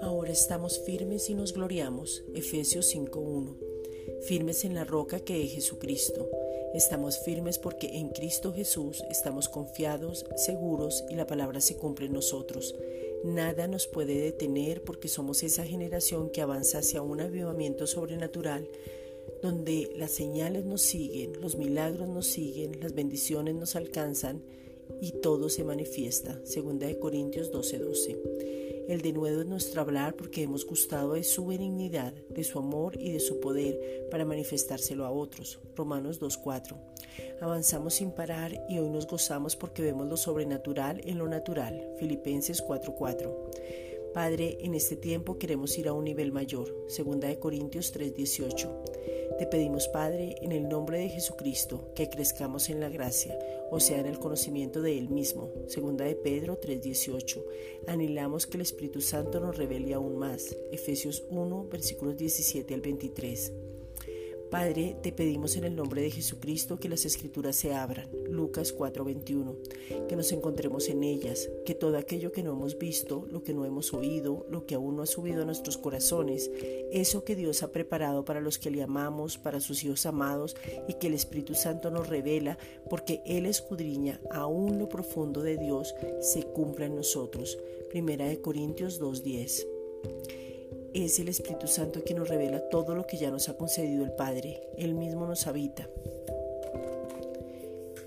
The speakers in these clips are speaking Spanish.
Ahora estamos firmes y nos gloriamos. Efesios 5.1. Firmes en la roca que es Jesucristo. Estamos firmes porque en Cristo Jesús estamos confiados, seguros y la palabra se cumple en nosotros. Nada nos puede detener porque somos esa generación que avanza hacia un avivamiento sobrenatural donde las señales nos siguen, los milagros nos siguen, las bendiciones nos alcanzan y todo se manifiesta. Segunda de Corintios 12:12. El denuedo es nuestro hablar porque hemos gustado de su benignidad, de su amor y de su poder para manifestárselo a otros. Romanos 2:4. Avanzamos sin parar y hoy nos gozamos porque vemos lo sobrenatural en lo natural. Filipenses 4:4. Padre, en este tiempo queremos ir a un nivel mayor. Segunda de Corintios 3:18. Te pedimos, Padre, en el nombre de Jesucristo, que crezcamos en la gracia, o sea, en el conocimiento de Él mismo. Segunda de Pedro 3:18. Anhelamos que el Espíritu Santo nos revele aún más. Efesios 1, versículos 17 al 23. Padre, te pedimos en el nombre de Jesucristo que las escrituras se abran, Lucas 4:21, que nos encontremos en ellas, que todo aquello que no hemos visto, lo que no hemos oído, lo que aún no ha subido a nuestros corazones, eso que Dios ha preparado para los que le amamos, para sus hijos amados, y que el Espíritu Santo nos revela, porque Él escudriña aún lo profundo de Dios, se cumpla en nosotros. Primera de Corintios 2:10 es el Espíritu Santo que nos revela todo lo que ya nos ha concedido el Padre. Él mismo nos habita.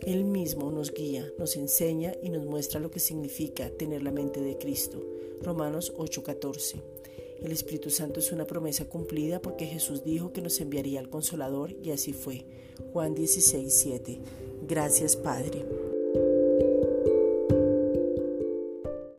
Él mismo nos guía, nos enseña y nos muestra lo que significa tener la mente de Cristo. Romanos 8:14. El Espíritu Santo es una promesa cumplida porque Jesús dijo que nos enviaría al Consolador y así fue. Juan 16:7. Gracias Padre.